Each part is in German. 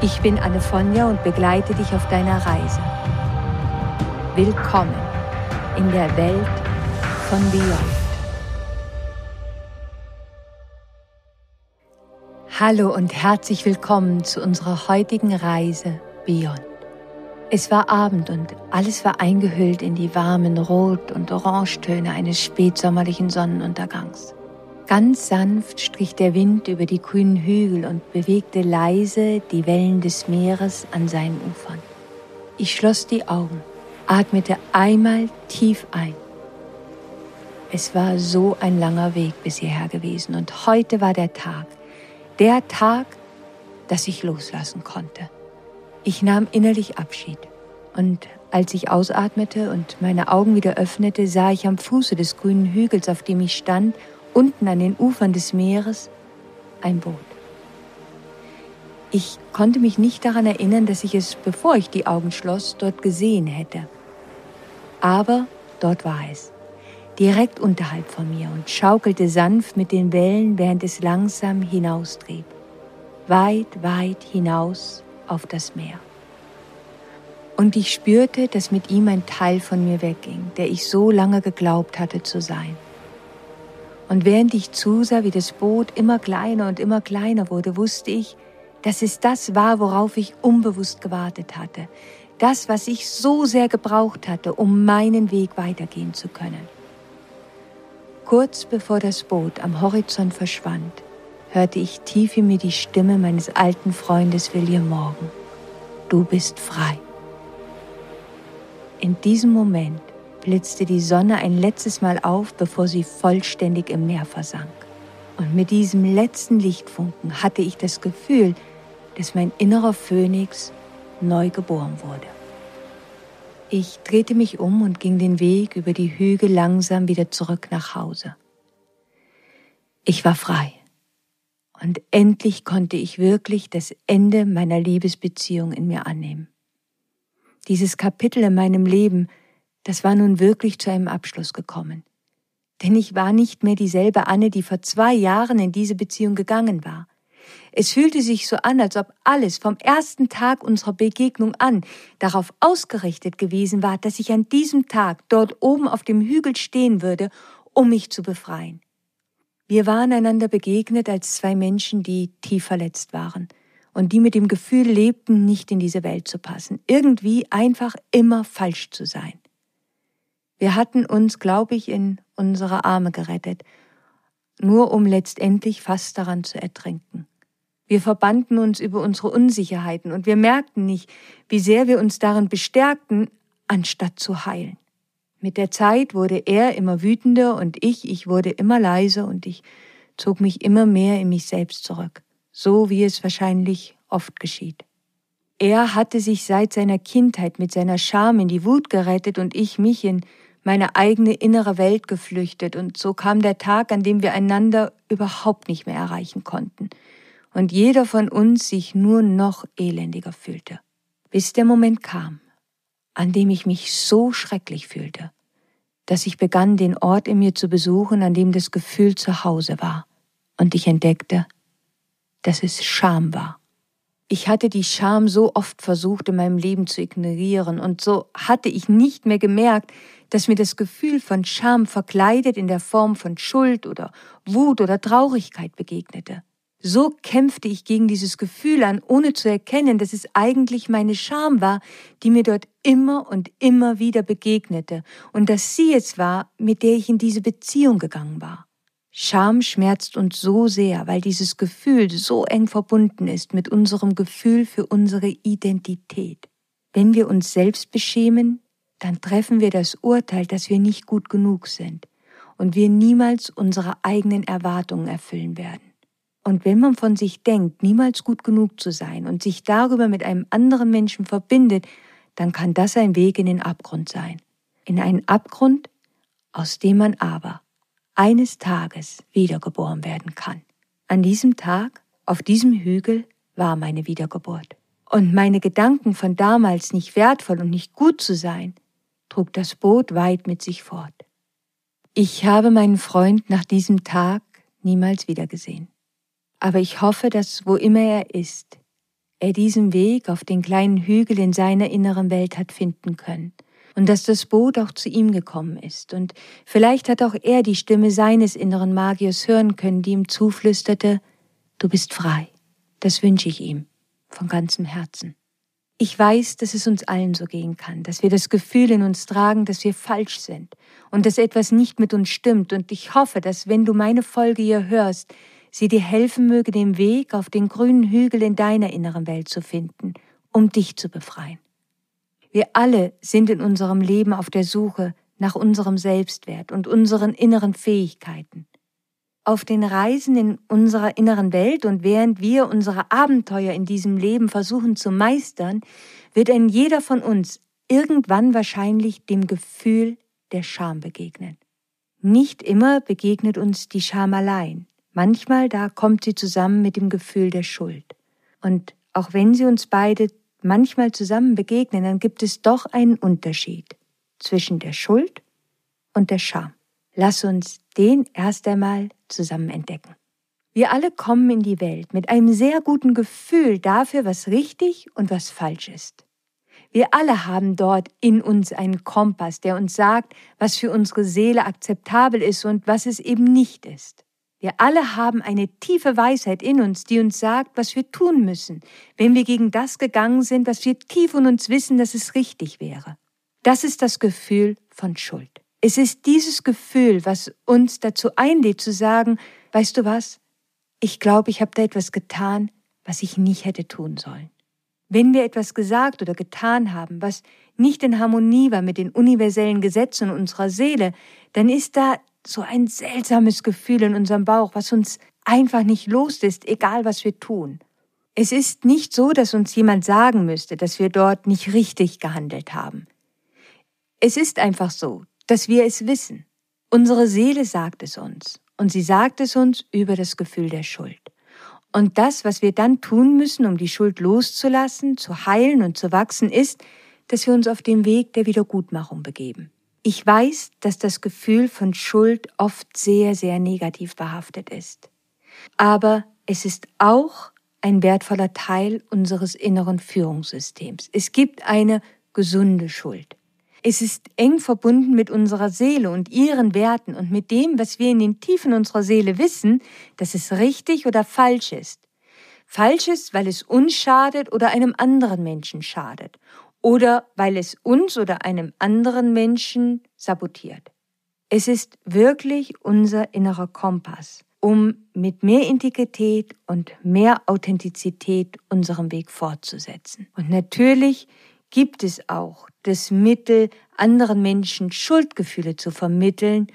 Ich bin Anne Fonja und begleite dich auf deiner Reise. Willkommen in der Welt von Beyond. Hallo und herzlich willkommen zu unserer heutigen Reise Beyond. Es war Abend und alles war eingehüllt in die warmen Rot- und Orangetöne eines spätsommerlichen Sonnenuntergangs. Ganz sanft strich der Wind über die grünen Hügel und bewegte leise die Wellen des Meeres an seinen Ufern. Ich schloss die Augen, atmete einmal tief ein. Es war so ein langer Weg bis hierher gewesen und heute war der Tag, der Tag, dass ich loslassen konnte. Ich nahm innerlich Abschied und als ich ausatmete und meine Augen wieder öffnete, sah ich am Fuße des grünen Hügels, auf dem ich stand, unten an den Ufern des Meeres ein Boot. Ich konnte mich nicht daran erinnern, dass ich es, bevor ich die Augen schloss, dort gesehen hätte. Aber dort war es, direkt unterhalb von mir und schaukelte sanft mit den Wellen, während es langsam hinaustrieb. Weit, weit hinaus auf das Meer. Und ich spürte, dass mit ihm ein Teil von mir wegging, der ich so lange geglaubt hatte zu sein. Und während ich zusah, wie das Boot immer kleiner und immer kleiner wurde, wusste ich, dass es das war, worauf ich unbewusst gewartet hatte. Das, was ich so sehr gebraucht hatte, um meinen Weg weitergehen zu können. Kurz bevor das Boot am Horizont verschwand, hörte ich tief in mir die Stimme meines alten Freundes William Morgan. Du bist frei. In diesem Moment blitzte die Sonne ein letztes Mal auf, bevor sie vollständig im Meer versank. Und mit diesem letzten Lichtfunken hatte ich das Gefühl, dass mein innerer Phönix neu geboren wurde. Ich drehte mich um und ging den Weg über die Hügel langsam wieder zurück nach Hause. Ich war frei. Und endlich konnte ich wirklich das Ende meiner Liebesbeziehung in mir annehmen. Dieses Kapitel in meinem Leben das war nun wirklich zu einem Abschluss gekommen. Denn ich war nicht mehr dieselbe Anne, die vor zwei Jahren in diese Beziehung gegangen war. Es fühlte sich so an, als ob alles vom ersten Tag unserer Begegnung an darauf ausgerichtet gewesen war, dass ich an diesem Tag dort oben auf dem Hügel stehen würde, um mich zu befreien. Wir waren einander begegnet als zwei Menschen, die tief verletzt waren und die mit dem Gefühl lebten, nicht in diese Welt zu passen, irgendwie einfach immer falsch zu sein. Wir hatten uns, glaube ich, in unsere Arme gerettet, nur um letztendlich fast daran zu ertrinken. Wir verbanden uns über unsere Unsicherheiten und wir merkten nicht, wie sehr wir uns darin bestärkten, anstatt zu heilen. Mit der Zeit wurde er immer wütender und ich, ich wurde immer leiser und ich zog mich immer mehr in mich selbst zurück, so wie es wahrscheinlich oft geschieht. Er hatte sich seit seiner Kindheit mit seiner Scham in die Wut gerettet und ich mich in meine eigene innere Welt geflüchtet, und so kam der Tag, an dem wir einander überhaupt nicht mehr erreichen konnten, und jeder von uns sich nur noch elendiger fühlte, bis der Moment kam, an dem ich mich so schrecklich fühlte, dass ich begann, den Ort in mir zu besuchen, an dem das Gefühl zu Hause war, und ich entdeckte, dass es Scham war. Ich hatte die Scham so oft versucht in meinem Leben zu ignorieren, und so hatte ich nicht mehr gemerkt, dass mir das Gefühl von Scham verkleidet in der Form von Schuld oder Wut oder Traurigkeit begegnete. So kämpfte ich gegen dieses Gefühl an, ohne zu erkennen, dass es eigentlich meine Scham war, die mir dort immer und immer wieder begegnete und dass sie es war, mit der ich in diese Beziehung gegangen war. Scham schmerzt uns so sehr, weil dieses Gefühl so eng verbunden ist mit unserem Gefühl für unsere Identität. Wenn wir uns selbst beschämen, dann treffen wir das Urteil, dass wir nicht gut genug sind und wir niemals unsere eigenen Erwartungen erfüllen werden. Und wenn man von sich denkt, niemals gut genug zu sein und sich darüber mit einem anderen Menschen verbindet, dann kann das ein Weg in den Abgrund sein. In einen Abgrund, aus dem man aber eines Tages wiedergeboren werden kann. An diesem Tag, auf diesem Hügel, war meine Wiedergeburt. Und meine Gedanken von damals nicht wertvoll und nicht gut zu sein, trug das Boot weit mit sich fort. Ich habe meinen Freund nach diesem Tag niemals wiedergesehen. Aber ich hoffe, dass wo immer er ist, er diesen Weg auf den kleinen Hügel in seiner inneren Welt hat finden können und dass das Boot auch zu ihm gekommen ist und vielleicht hat auch er die Stimme seines inneren Magiers hören können, die ihm zuflüsterte, du bist frei. Das wünsche ich ihm von ganzem Herzen. Ich weiß, dass es uns allen so gehen kann, dass wir das Gefühl in uns tragen, dass wir falsch sind und dass etwas nicht mit uns stimmt. Und ich hoffe, dass wenn du meine Folge hier hörst, sie dir helfen möge, den Weg auf den grünen Hügel in deiner inneren Welt zu finden, um dich zu befreien. Wir alle sind in unserem Leben auf der Suche nach unserem Selbstwert und unseren inneren Fähigkeiten auf den Reisen in unserer inneren Welt und während wir unsere Abenteuer in diesem Leben versuchen zu meistern, wird ein jeder von uns irgendwann wahrscheinlich dem Gefühl der Scham begegnen. Nicht immer begegnet uns die Scham allein. Manchmal da kommt sie zusammen mit dem Gefühl der Schuld. Und auch wenn sie uns beide manchmal zusammen begegnen, dann gibt es doch einen Unterschied zwischen der Schuld und der Scham. Lass uns den erst einmal zusammen entdecken. Wir alle kommen in die Welt mit einem sehr guten Gefühl dafür, was richtig und was falsch ist. Wir alle haben dort in uns einen Kompass, der uns sagt, was für unsere Seele akzeptabel ist und was es eben nicht ist. Wir alle haben eine tiefe Weisheit in uns, die uns sagt, was wir tun müssen, wenn wir gegen das gegangen sind, was wir tief in uns wissen, dass es richtig wäre. Das ist das Gefühl von Schuld. Es ist dieses Gefühl, was uns dazu einlädt zu sagen, weißt du was, ich glaube, ich habe da etwas getan, was ich nicht hätte tun sollen. Wenn wir etwas gesagt oder getan haben, was nicht in Harmonie war mit den universellen Gesetzen unserer Seele, dann ist da so ein seltsames Gefühl in unserem Bauch, was uns einfach nicht loslässt, egal was wir tun. Es ist nicht so, dass uns jemand sagen müsste, dass wir dort nicht richtig gehandelt haben. Es ist einfach so, dass wir es wissen. Unsere Seele sagt es uns und sie sagt es uns über das Gefühl der Schuld. Und das, was wir dann tun müssen, um die Schuld loszulassen, zu heilen und zu wachsen, ist, dass wir uns auf den Weg der Wiedergutmachung begeben. Ich weiß, dass das Gefühl von Schuld oft sehr, sehr negativ behaftet ist. Aber es ist auch ein wertvoller Teil unseres inneren Führungssystems. Es gibt eine gesunde Schuld. Es ist eng verbunden mit unserer Seele und ihren Werten und mit dem, was wir in den Tiefen unserer Seele wissen, dass es richtig oder falsch ist. Falsch ist, weil es uns schadet oder einem anderen Menschen schadet oder weil es uns oder einem anderen Menschen sabotiert. Es ist wirklich unser innerer Kompass, um mit mehr Integrität und mehr Authentizität unseren Weg fortzusetzen. Und natürlich gibt es auch das Mittel, anderen Menschen Schuldgefühle zu vermitteln,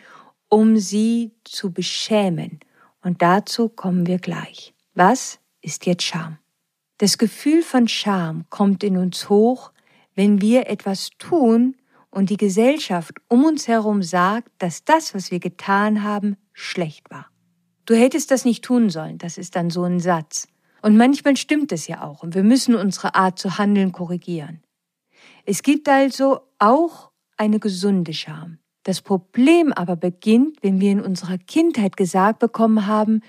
um sie zu beschämen. Und dazu kommen wir gleich. Was ist jetzt Scham? Das Gefühl von Scham kommt in uns hoch, wenn wir etwas tun und die Gesellschaft um uns herum sagt, dass das, was wir getan haben, schlecht war. Du hättest das nicht tun sollen, das ist dann so ein Satz. Und manchmal stimmt es ja auch und wir müssen unsere Art zu handeln korrigieren. Es gibt also auch eine gesunde Scham. Das Problem aber beginnt, wenn wir in unserer Kindheit gesagt bekommen haben,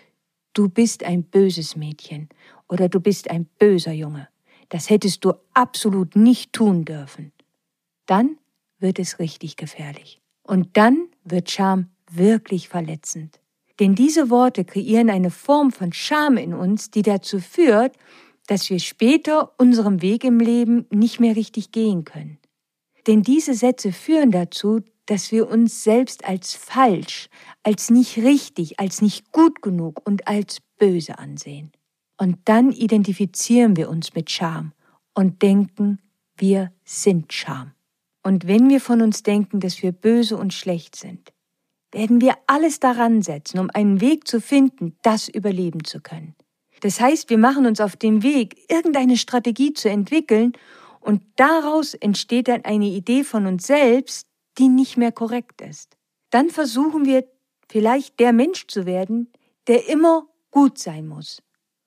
du bist ein böses Mädchen oder du bist ein böser Junge. Das hättest du absolut nicht tun dürfen. Dann wird es richtig gefährlich. Und dann wird Scham wirklich verletzend. Denn diese Worte kreieren eine Form von Scham in uns, die dazu führt, dass wir später unserem Weg im Leben nicht mehr richtig gehen können. Denn diese Sätze führen dazu, dass wir uns selbst als falsch, als nicht richtig, als nicht gut genug und als böse ansehen. Und dann identifizieren wir uns mit Scham und denken, wir sind Scham. Und wenn wir von uns denken, dass wir böse und schlecht sind, werden wir alles daran setzen, um einen Weg zu finden, das überleben zu können. Das heißt, wir machen uns auf den Weg, irgendeine Strategie zu entwickeln und daraus entsteht dann eine Idee von uns selbst, die nicht mehr korrekt ist. Dann versuchen wir vielleicht der Mensch zu werden, der immer gut sein muss.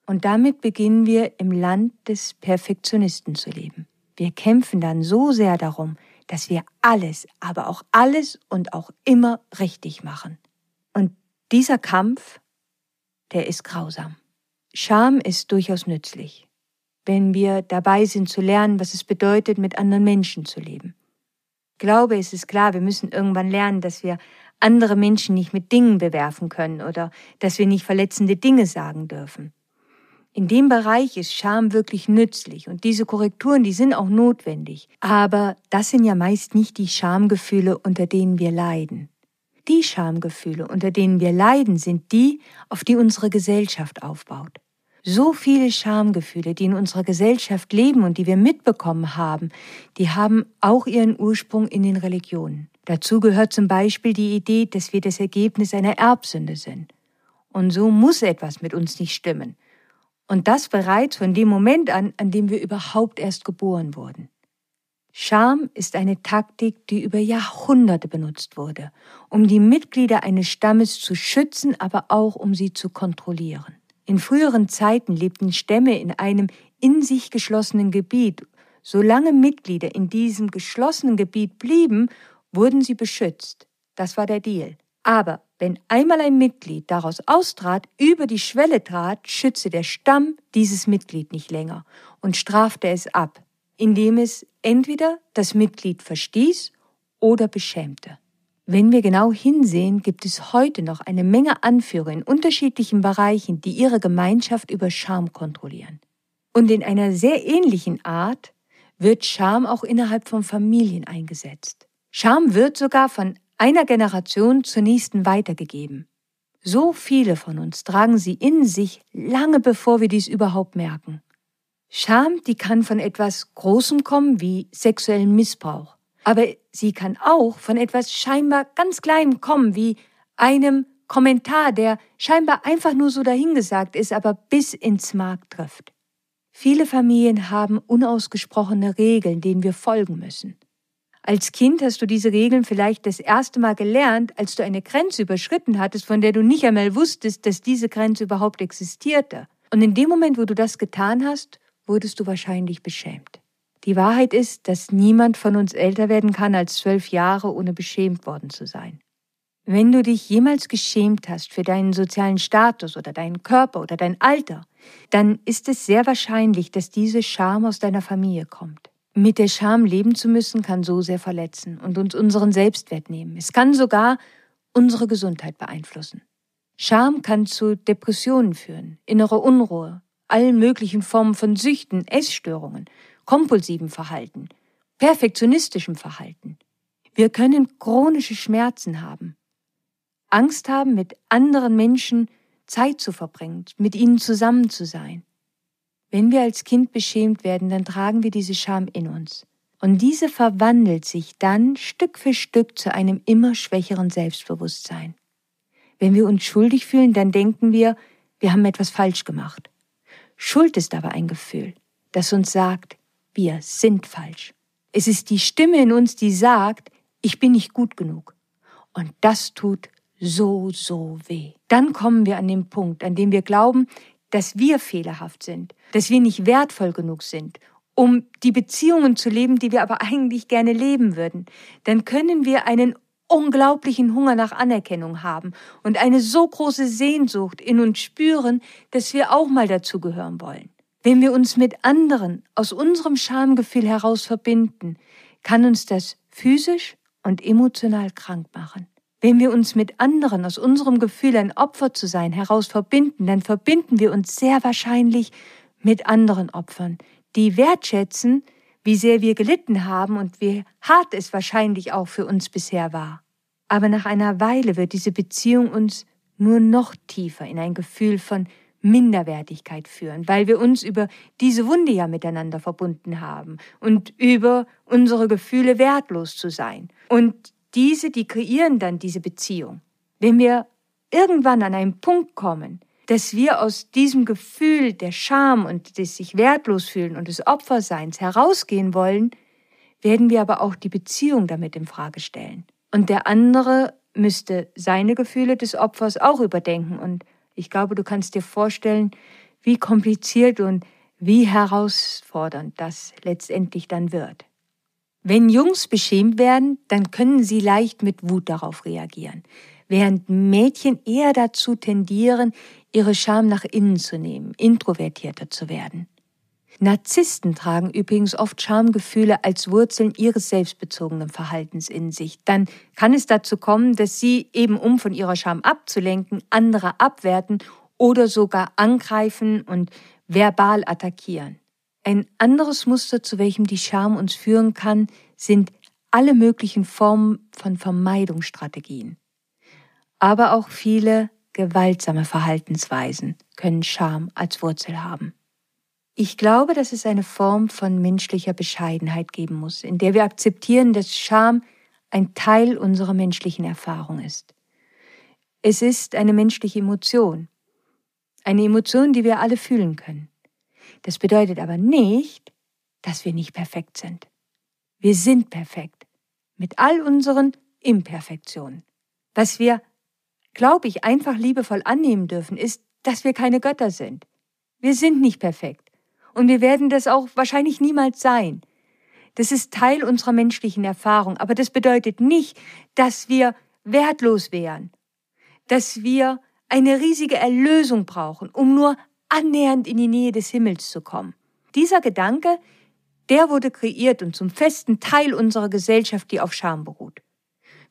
Und damit beginnen wir im Land des Perfektionisten zu leben. Wir kämpfen dann so sehr darum, dass wir alles, aber auch alles und auch immer richtig machen. Und dieser Kampf, der ist grausam. Scham ist durchaus nützlich, wenn wir dabei sind zu lernen, was es bedeutet, mit anderen Menschen zu leben. Glaube, es ist klar, wir müssen irgendwann lernen, dass wir andere Menschen nicht mit Dingen bewerfen können oder dass wir nicht verletzende Dinge sagen dürfen. In dem Bereich ist Scham wirklich nützlich und diese Korrekturen, die sind auch notwendig. Aber das sind ja meist nicht die Schamgefühle, unter denen wir leiden. Die Schamgefühle, unter denen wir leiden, sind die, auf die unsere Gesellschaft aufbaut. So viele Schamgefühle, die in unserer Gesellschaft leben und die wir mitbekommen haben, die haben auch ihren Ursprung in den Religionen. Dazu gehört zum Beispiel die Idee, dass wir das Ergebnis einer Erbsünde sind. Und so muss etwas mit uns nicht stimmen. Und das bereits von dem Moment an, an dem wir überhaupt erst geboren wurden. Scham ist eine Taktik, die über Jahrhunderte benutzt wurde, um die Mitglieder eines Stammes zu schützen, aber auch um sie zu kontrollieren. In früheren Zeiten lebten Stämme in einem in sich geschlossenen Gebiet. Solange Mitglieder in diesem geschlossenen Gebiet blieben, wurden sie beschützt. Das war der Deal. Aber wenn einmal ein Mitglied daraus austrat, über die Schwelle trat, schützte der Stamm dieses Mitglied nicht länger und strafte es ab, indem es entweder das Mitglied verstieß oder beschämte. Wenn wir genau hinsehen, gibt es heute noch eine Menge Anführer in unterschiedlichen Bereichen, die ihre Gemeinschaft über Scham kontrollieren. Und in einer sehr ähnlichen Art wird Scham auch innerhalb von Familien eingesetzt. Scham wird sogar von einer Generation zur nächsten weitergegeben. So viele von uns tragen sie in sich, lange bevor wir dies überhaupt merken. Scham, die kann von etwas Großem kommen, wie sexuellen Missbrauch. Aber sie kann auch von etwas scheinbar ganz Kleinem kommen, wie einem Kommentar, der scheinbar einfach nur so dahingesagt ist, aber bis ins Mark trifft. Viele Familien haben unausgesprochene Regeln, denen wir folgen müssen. Als Kind hast du diese Regeln vielleicht das erste Mal gelernt, als du eine Grenze überschritten hattest, von der du nicht einmal wusstest, dass diese Grenze überhaupt existierte. Und in dem Moment, wo du das getan hast, wurdest du wahrscheinlich beschämt. Die Wahrheit ist, dass niemand von uns älter werden kann als zwölf Jahre, ohne beschämt worden zu sein. Wenn du dich jemals geschämt hast für deinen sozialen Status oder deinen Körper oder dein Alter, dann ist es sehr wahrscheinlich, dass diese Scham aus deiner Familie kommt. Mit der Scham leben zu müssen, kann so sehr verletzen und uns unseren Selbstwert nehmen. Es kann sogar unsere Gesundheit beeinflussen. Scham kann zu Depressionen führen, innerer Unruhe, allen möglichen Formen von Süchten, Essstörungen, kompulsivem Verhalten, perfektionistischem Verhalten. Wir können chronische Schmerzen haben, Angst haben, mit anderen Menschen Zeit zu verbringen, mit ihnen zusammen zu sein. Wenn wir als Kind beschämt werden, dann tragen wir diese Scham in uns. Und diese verwandelt sich dann Stück für Stück zu einem immer schwächeren Selbstbewusstsein. Wenn wir uns schuldig fühlen, dann denken wir, wir haben etwas falsch gemacht. Schuld ist aber ein Gefühl, das uns sagt, wir sind falsch. Es ist die Stimme in uns, die sagt, ich bin nicht gut genug. Und das tut so, so weh. Dann kommen wir an den Punkt, an dem wir glauben, dass wir fehlerhaft sind, dass wir nicht wertvoll genug sind, um die Beziehungen zu leben, die wir aber eigentlich gerne leben würden, dann können wir einen unglaublichen Hunger nach Anerkennung haben und eine so große Sehnsucht in uns spüren, dass wir auch mal dazugehören wollen. Wenn wir uns mit anderen aus unserem Schamgefühl heraus verbinden, kann uns das physisch und emotional krank machen. Wenn wir uns mit anderen aus unserem Gefühl, ein Opfer zu sein, heraus verbinden, dann verbinden wir uns sehr wahrscheinlich mit anderen Opfern, die wertschätzen, wie sehr wir gelitten haben und wie hart es wahrscheinlich auch für uns bisher war. Aber nach einer Weile wird diese Beziehung uns nur noch tiefer in ein Gefühl von Minderwertigkeit führen, weil wir uns über diese Wunde ja miteinander verbunden haben und über unsere Gefühle wertlos zu sein. Und diese, die kreieren dann diese Beziehung. Wenn wir irgendwann an einen Punkt kommen, dass wir aus diesem Gefühl der Scham und des sich wertlos fühlen und des Opferseins herausgehen wollen, werden wir aber auch die Beziehung damit in Frage stellen. Und der andere müsste seine Gefühle des Opfers auch überdenken. Und ich glaube, du kannst dir vorstellen, wie kompliziert und wie herausfordernd das letztendlich dann wird. Wenn Jungs beschämt werden, dann können sie leicht mit Wut darauf reagieren, während Mädchen eher dazu tendieren, ihre Scham nach innen zu nehmen, introvertierter zu werden. Narzissten tragen übrigens oft Schamgefühle als Wurzeln ihres selbstbezogenen Verhaltens in sich. Dann kann es dazu kommen, dass sie eben um von ihrer Scham abzulenken, andere abwerten oder sogar angreifen und verbal attackieren. Ein anderes Muster, zu welchem die Scham uns führen kann, sind alle möglichen Formen von Vermeidungsstrategien. Aber auch viele gewaltsame Verhaltensweisen können Scham als Wurzel haben. Ich glaube, dass es eine Form von menschlicher Bescheidenheit geben muss, in der wir akzeptieren, dass Scham ein Teil unserer menschlichen Erfahrung ist. Es ist eine menschliche Emotion, eine Emotion, die wir alle fühlen können. Das bedeutet aber nicht, dass wir nicht perfekt sind. Wir sind perfekt, mit all unseren Imperfektionen. Was wir, glaube ich, einfach liebevoll annehmen dürfen, ist, dass wir keine Götter sind. Wir sind nicht perfekt. Und wir werden das auch wahrscheinlich niemals sein. Das ist Teil unserer menschlichen Erfahrung. Aber das bedeutet nicht, dass wir wertlos wären, dass wir eine riesige Erlösung brauchen, um nur annähernd in die Nähe des Himmels zu kommen. Dieser Gedanke, der wurde kreiert und zum festen Teil unserer Gesellschaft, die auf Scham beruht.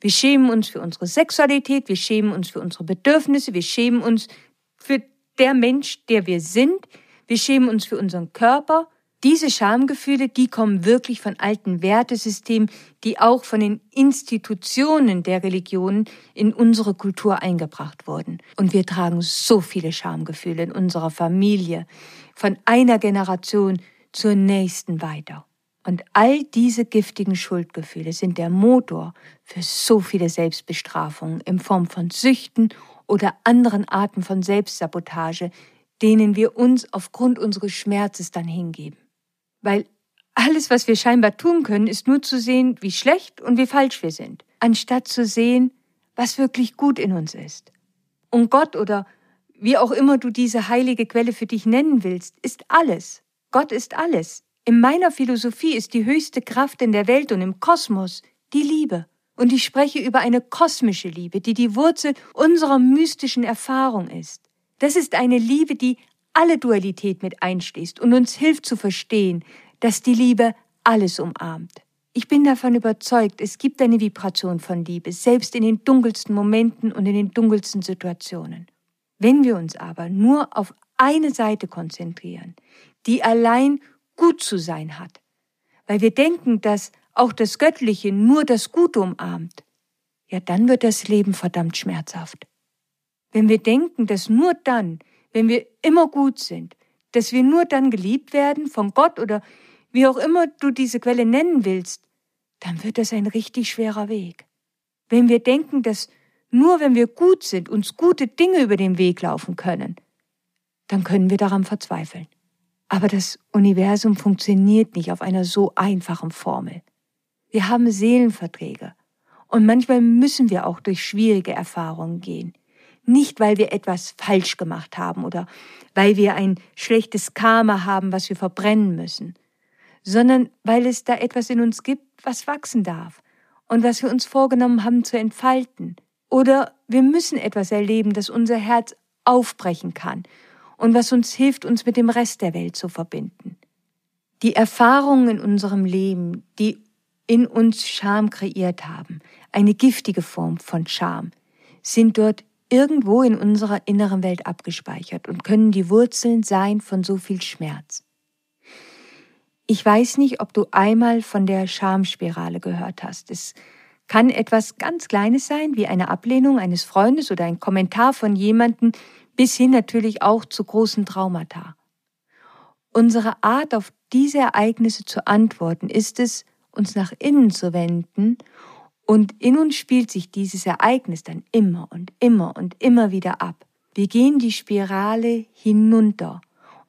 Wir schämen uns für unsere Sexualität, wir schämen uns für unsere Bedürfnisse, wir schämen uns für der Mensch, der wir sind, wir schämen uns für unseren Körper. Diese Schamgefühle, die kommen wirklich von alten Wertesystemen, die auch von den Institutionen der Religionen in unsere Kultur eingebracht wurden. Und wir tragen so viele Schamgefühle in unserer Familie, von einer Generation zur nächsten weiter. Und all diese giftigen Schuldgefühle sind der Motor für so viele Selbstbestrafungen in Form von Süchten oder anderen Arten von Selbstsabotage, denen wir uns aufgrund unseres Schmerzes dann hingeben. Weil alles, was wir scheinbar tun können, ist nur zu sehen, wie schlecht und wie falsch wir sind, anstatt zu sehen, was wirklich gut in uns ist. Und Gott oder wie auch immer du diese heilige Quelle für dich nennen willst, ist alles. Gott ist alles. In meiner Philosophie ist die höchste Kraft in der Welt und im Kosmos die Liebe. Und ich spreche über eine kosmische Liebe, die die Wurzel unserer mystischen Erfahrung ist. Das ist eine Liebe, die alle Dualität mit einschließt und uns hilft zu verstehen, dass die Liebe alles umarmt. Ich bin davon überzeugt, es gibt eine Vibration von Liebe, selbst in den dunkelsten Momenten und in den dunkelsten Situationen. Wenn wir uns aber nur auf eine Seite konzentrieren, die allein gut zu sein hat, weil wir denken, dass auch das Göttliche nur das Gute umarmt, ja, dann wird das Leben verdammt schmerzhaft. Wenn wir denken, dass nur dann, wenn wir immer gut sind, dass wir nur dann geliebt werden von Gott oder wie auch immer du diese Quelle nennen willst, dann wird das ein richtig schwerer Weg. Wenn wir denken, dass nur wenn wir gut sind, uns gute Dinge über den Weg laufen können, dann können wir daran verzweifeln. Aber das Universum funktioniert nicht auf einer so einfachen Formel. Wir haben Seelenverträge und manchmal müssen wir auch durch schwierige Erfahrungen gehen. Nicht, weil wir etwas falsch gemacht haben oder weil wir ein schlechtes Karma haben, was wir verbrennen müssen, sondern weil es da etwas in uns gibt, was wachsen darf und was wir uns vorgenommen haben zu entfalten. Oder wir müssen etwas erleben, das unser Herz aufbrechen kann und was uns hilft, uns mit dem Rest der Welt zu verbinden. Die Erfahrungen in unserem Leben, die in uns Scham kreiert haben, eine giftige Form von Scham, sind dort irgendwo in unserer inneren Welt abgespeichert und können die Wurzeln sein von so viel Schmerz. Ich weiß nicht, ob du einmal von der Schamspirale gehört hast. Es kann etwas ganz Kleines sein, wie eine Ablehnung eines Freundes oder ein Kommentar von jemandem, bis hin natürlich auch zu großen Traumata. Unsere Art, auf diese Ereignisse zu antworten, ist es, uns nach innen zu wenden Und in uns spielt sich dieses Ereignis dann immer und immer und immer wieder ab. Wir gehen die Spirale hinunter.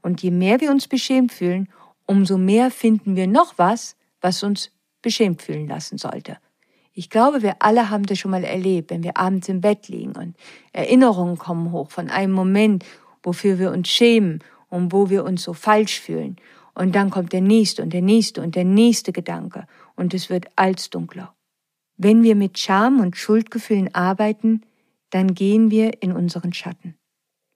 Und je mehr wir uns beschämt fühlen, umso mehr finden wir noch was, was uns beschämt fühlen lassen sollte. Ich glaube, wir alle haben das schon mal erlebt, wenn wir abends im Bett liegen und Erinnerungen kommen hoch von einem Moment, wofür wir uns schämen und wo wir uns so falsch fühlen. Und dann kommt der nächste und der nächste und der nächste Gedanke und es wird als dunkler. Wenn wir mit Scham und Schuldgefühlen arbeiten, dann gehen wir in unseren Schatten.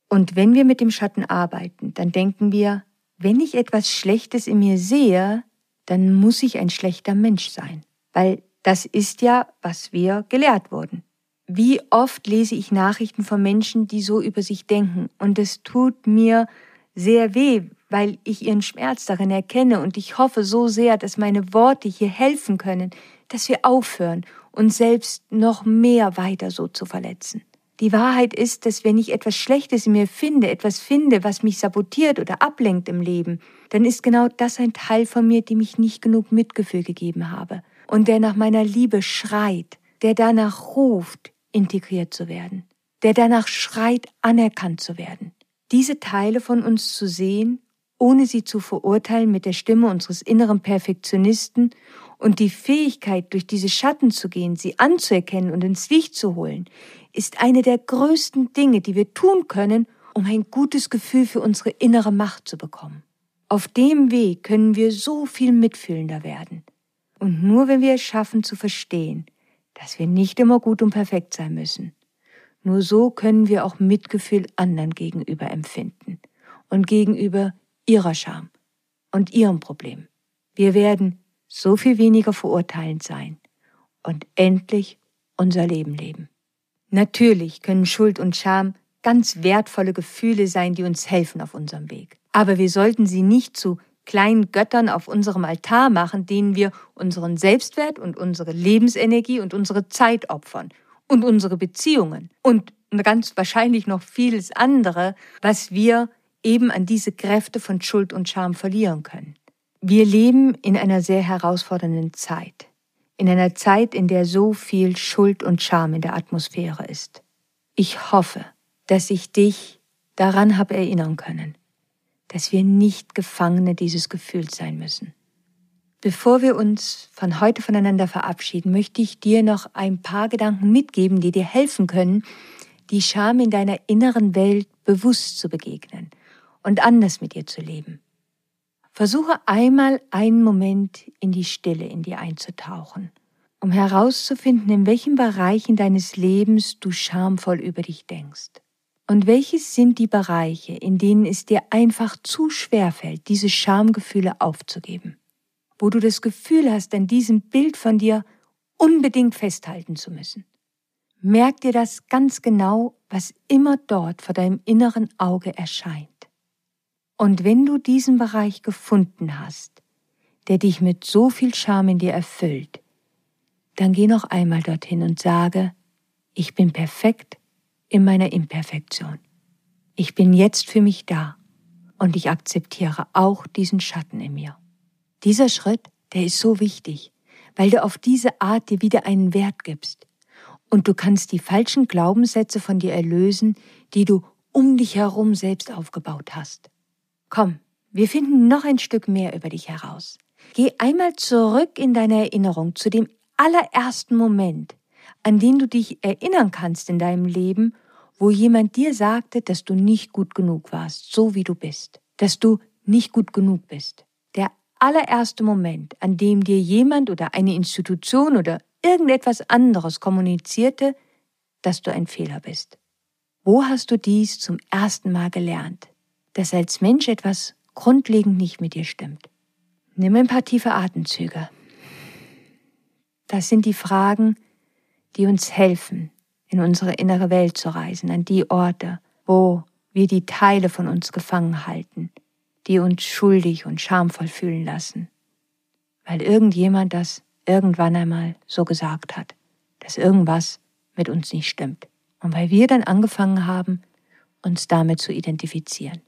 Und wenn wir mit dem Schatten arbeiten, dann denken wir, wenn ich etwas Schlechtes in mir sehe, dann muss ich ein schlechter Mensch sein, weil das ist ja, was wir gelehrt wurden. Wie oft lese ich Nachrichten von Menschen, die so über sich denken, und es tut mir sehr weh, weil ich ihren Schmerz darin erkenne, und ich hoffe so sehr, dass meine Worte hier helfen können, dass wir aufhören, uns selbst noch mehr weiter so zu verletzen. Die Wahrheit ist, dass wenn ich etwas Schlechtes in mir finde, etwas finde, was mich sabotiert oder ablenkt im Leben, dann ist genau das ein Teil von mir, dem ich nicht genug Mitgefühl gegeben habe und der nach meiner Liebe schreit, der danach ruft, integriert zu werden, der danach schreit, anerkannt zu werden. Diese Teile von uns zu sehen, ohne sie zu verurteilen mit der Stimme unseres inneren Perfektionisten und die Fähigkeit, durch diese Schatten zu gehen, sie anzuerkennen und ins Licht zu holen, ist eine der größten Dinge, die wir tun können, um ein gutes Gefühl für unsere innere Macht zu bekommen. Auf dem Weg können wir so viel mitfühlender werden. Und nur wenn wir es schaffen zu verstehen, dass wir nicht immer gut und perfekt sein müssen, nur so können wir auch Mitgefühl anderen gegenüber empfinden und gegenüber ihrer Scham und ihrem Problem. Wir werden so viel weniger verurteilend sein und endlich unser Leben leben. Natürlich können Schuld und Scham ganz wertvolle Gefühle sein, die uns helfen auf unserem Weg. Aber wir sollten sie nicht zu kleinen Göttern auf unserem Altar machen, denen wir unseren Selbstwert und unsere Lebensenergie und unsere Zeit opfern und unsere Beziehungen und ganz wahrscheinlich noch vieles andere, was wir eben an diese Kräfte von Schuld und Scham verlieren können. Wir leben in einer sehr herausfordernden Zeit, in einer Zeit, in der so viel Schuld und Scham in der Atmosphäre ist. Ich hoffe, dass ich dich daran habe erinnern können, dass wir nicht Gefangene dieses Gefühls sein müssen. Bevor wir uns von heute voneinander verabschieden, möchte ich dir noch ein paar Gedanken mitgeben, die dir helfen können, die Scham in deiner inneren Welt bewusst zu begegnen und anders mit ihr zu leben. Versuche einmal einen Moment in die Stille in dir einzutauchen, um herauszufinden, in welchen Bereichen deines Lebens du schamvoll über dich denkst. Und welches sind die Bereiche, in denen es dir einfach zu schwer fällt, diese Schamgefühle aufzugeben? Wo du das Gefühl hast, an diesem Bild von dir unbedingt festhalten zu müssen. Merk dir das ganz genau, was immer dort vor deinem inneren Auge erscheint. Und wenn du diesen Bereich gefunden hast, der dich mit so viel Scham in dir erfüllt, dann geh noch einmal dorthin und sage, ich bin perfekt in meiner Imperfektion. Ich bin jetzt für mich da und ich akzeptiere auch diesen Schatten in mir. Dieser Schritt, der ist so wichtig, weil du auf diese Art dir wieder einen Wert gibst. Und du kannst die falschen Glaubenssätze von dir erlösen, die du um dich herum selbst aufgebaut hast. Komm, wir finden noch ein Stück mehr über dich heraus. Geh einmal zurück in deine Erinnerung zu dem allerersten Moment, an den du dich erinnern kannst in deinem Leben, wo jemand dir sagte, dass du nicht gut genug warst, so wie du bist, dass du nicht gut genug bist. Der allererste Moment, an dem dir jemand oder eine Institution oder irgendetwas anderes kommunizierte, dass du ein Fehler bist. Wo hast du dies zum ersten Mal gelernt? Dass als Mensch etwas grundlegend nicht mit dir stimmt. Nimm ein paar tiefe Atemzüge. Das sind die Fragen, die uns helfen, in unsere innere Welt zu reisen, an die Orte, wo wir die Teile von uns gefangen halten, die uns schuldig und schamvoll fühlen lassen, weil irgendjemand das irgendwann einmal so gesagt hat, dass irgendwas mit uns nicht stimmt und weil wir dann angefangen haben, uns damit zu identifizieren.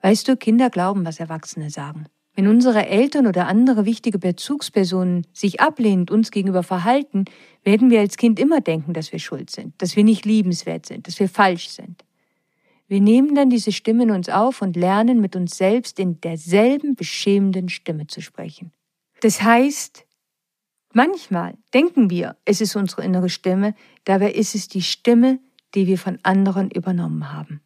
Weißt du, Kinder glauben, was Erwachsene sagen. Wenn unsere Eltern oder andere wichtige Bezugspersonen sich ablehnend uns gegenüber verhalten, werden wir als Kind immer denken, dass wir schuld sind, dass wir nicht liebenswert sind, dass wir falsch sind. Wir nehmen dann diese Stimme in uns auf und lernen mit uns selbst in derselben beschämenden Stimme zu sprechen. Das heißt, manchmal denken wir, es ist unsere innere Stimme, dabei ist es die Stimme, die wir von anderen übernommen haben.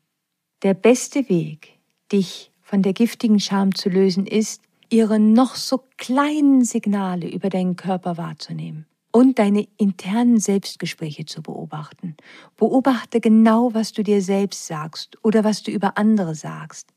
Der beste Weg, dich von der giftigen Scham zu lösen, ist, ihre noch so kleinen Signale über deinen Körper wahrzunehmen und deine internen Selbstgespräche zu beobachten. Beobachte genau, was du dir selbst sagst oder was du über andere sagst.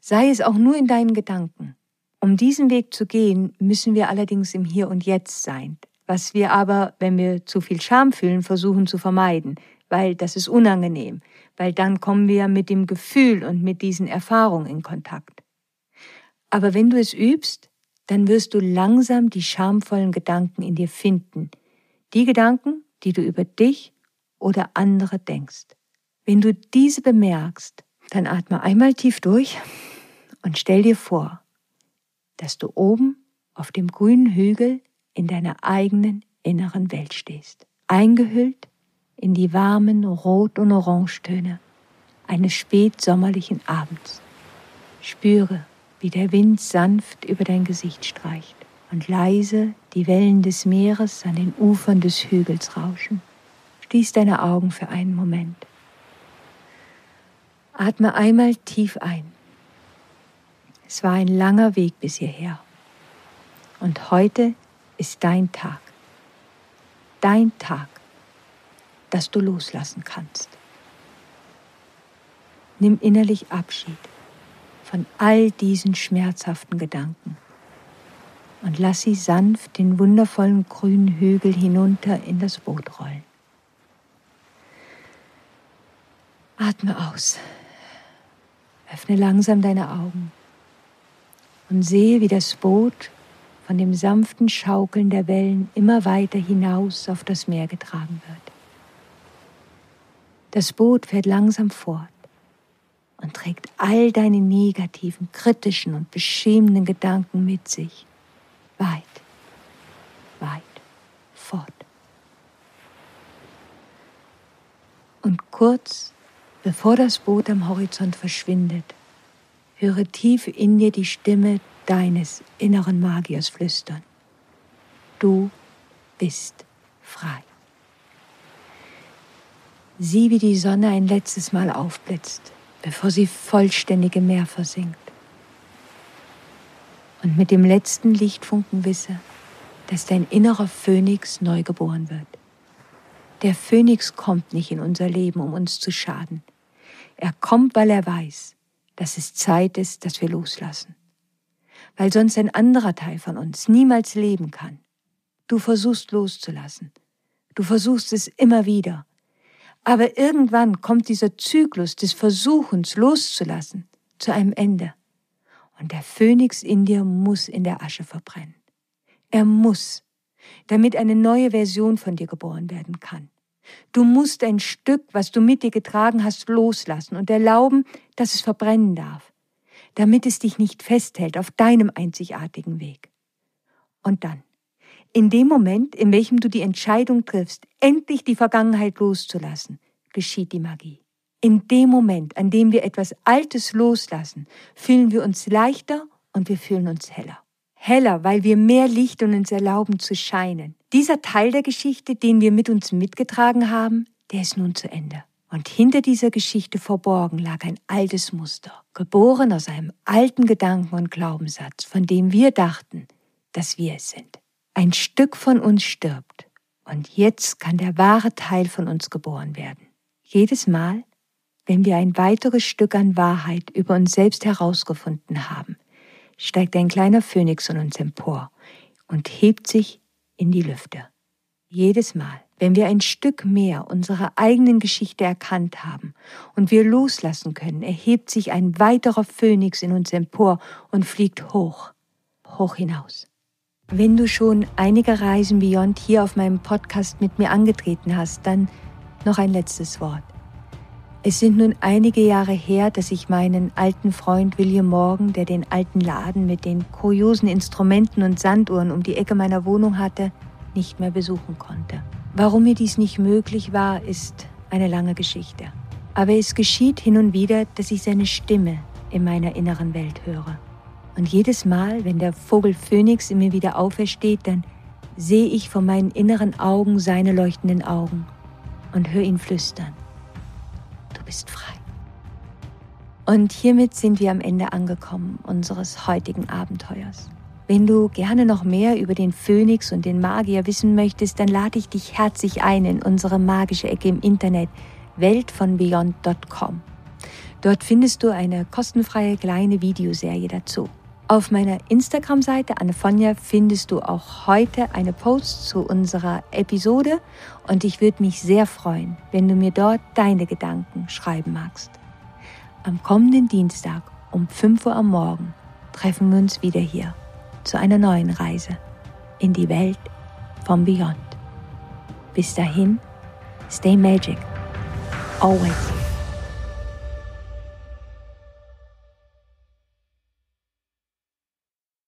Sei es auch nur in deinen Gedanken. Um diesen Weg zu gehen, müssen wir allerdings im Hier und Jetzt sein, was wir aber, wenn wir zu viel Scham fühlen, versuchen zu vermeiden, weil das ist unangenehm, weil dann kommen wir mit dem Gefühl und mit diesen Erfahrungen in Kontakt. Aber wenn du es übst, dann wirst du langsam die schamvollen Gedanken in dir finden, die Gedanken, die du über dich oder andere denkst. Wenn du diese bemerkst, dann atme einmal tief durch und stell dir vor, dass du oben auf dem grünen Hügel in deiner eigenen inneren Welt stehst, eingehüllt in die warmen Rot- und Orangetöne eines spätsommerlichen Abends. Spüre, wie der Wind sanft über dein Gesicht streicht und leise die Wellen des Meeres an den Ufern des Hügels rauschen. Schließ deine Augen für einen Moment. Atme einmal tief ein. Es war ein langer Weg bis hierher. Und heute ist dein Tag. Dein Tag dass du loslassen kannst. Nimm innerlich Abschied von all diesen schmerzhaften Gedanken und lass sie sanft den wundervollen grünen Hügel hinunter in das Boot rollen. Atme aus. Öffne langsam deine Augen und sehe, wie das Boot von dem sanften Schaukeln der Wellen immer weiter hinaus auf das Meer getragen wird. Das Boot fährt langsam fort und trägt all deine negativen, kritischen und beschämenden Gedanken mit sich. Weit, weit fort. Und kurz bevor das Boot am Horizont verschwindet, höre tief in dir die Stimme deines inneren Magiers flüstern. Du bist frei. Sieh, wie die Sonne ein letztes Mal aufblitzt, bevor sie vollständig im Meer versinkt. Und mit dem letzten Lichtfunken wisse, dass dein innerer Phönix neu geboren wird. Der Phönix kommt nicht in unser Leben, um uns zu schaden. Er kommt, weil er weiß, dass es Zeit ist, dass wir loslassen. Weil sonst ein anderer Teil von uns niemals leben kann. Du versuchst loszulassen. Du versuchst es immer wieder aber irgendwann kommt dieser Zyklus des Versuchens loszulassen zu einem Ende. Und der Phönix in dir muss in der Asche verbrennen. Er muss, damit eine neue Version von dir geboren werden kann. Du musst ein Stück, was du mit dir getragen hast, loslassen und erlauben, dass es verbrennen darf, damit es dich nicht festhält auf deinem einzigartigen Weg. Und dann, in dem Moment, in welchem du die Entscheidung triffst, endlich die Vergangenheit loszulassen, geschieht die Magie. In dem Moment, an dem wir etwas Altes loslassen, fühlen wir uns leichter und wir fühlen uns heller. Heller, weil wir mehr Licht und uns erlauben zu scheinen. Dieser Teil der Geschichte, den wir mit uns mitgetragen haben, der ist nun zu Ende. Und hinter dieser Geschichte verborgen lag ein altes Muster, geboren aus einem alten Gedanken und Glaubenssatz, von dem wir dachten, dass wir es sind. Ein Stück von uns stirbt und jetzt kann der wahre Teil von uns geboren werden. Jedes Mal, wenn wir ein weiteres Stück an Wahrheit über uns selbst herausgefunden haben, steigt ein kleiner Phönix in uns empor und hebt sich in die Lüfte. Jedes Mal, wenn wir ein Stück mehr unserer eigenen Geschichte erkannt haben und wir loslassen können, erhebt sich ein weiterer Phönix in uns empor und fliegt hoch, hoch hinaus. Wenn du schon einige Reisen Beyond hier auf meinem Podcast mit mir angetreten hast, dann noch ein letztes Wort. Es sind nun einige Jahre her, dass ich meinen alten Freund William Morgan, der den alten Laden mit den kuriosen Instrumenten und Sanduhren um die Ecke meiner Wohnung hatte, nicht mehr besuchen konnte. Warum mir dies nicht möglich war, ist eine lange Geschichte. Aber es geschieht hin und wieder, dass ich seine Stimme in meiner inneren Welt höre. Und jedes Mal, wenn der Vogel Phönix in mir wieder aufersteht, dann sehe ich vor meinen inneren Augen seine leuchtenden Augen und höre ihn flüstern. Du bist frei. Und hiermit sind wir am Ende angekommen unseres heutigen Abenteuers. Wenn du gerne noch mehr über den Phönix und den Magier wissen möchtest, dann lade ich dich herzlich ein in unsere magische Ecke im Internet weltvonbeyond.com. Dort findest du eine kostenfreie kleine Videoserie dazu. Auf meiner Instagram-Seite Annefonja findest du auch heute eine Post zu unserer Episode und ich würde mich sehr freuen, wenn du mir dort deine Gedanken schreiben magst. Am kommenden Dienstag um 5 Uhr am Morgen treffen wir uns wieder hier zu einer neuen Reise in die Welt vom Beyond. Bis dahin, stay magic, always.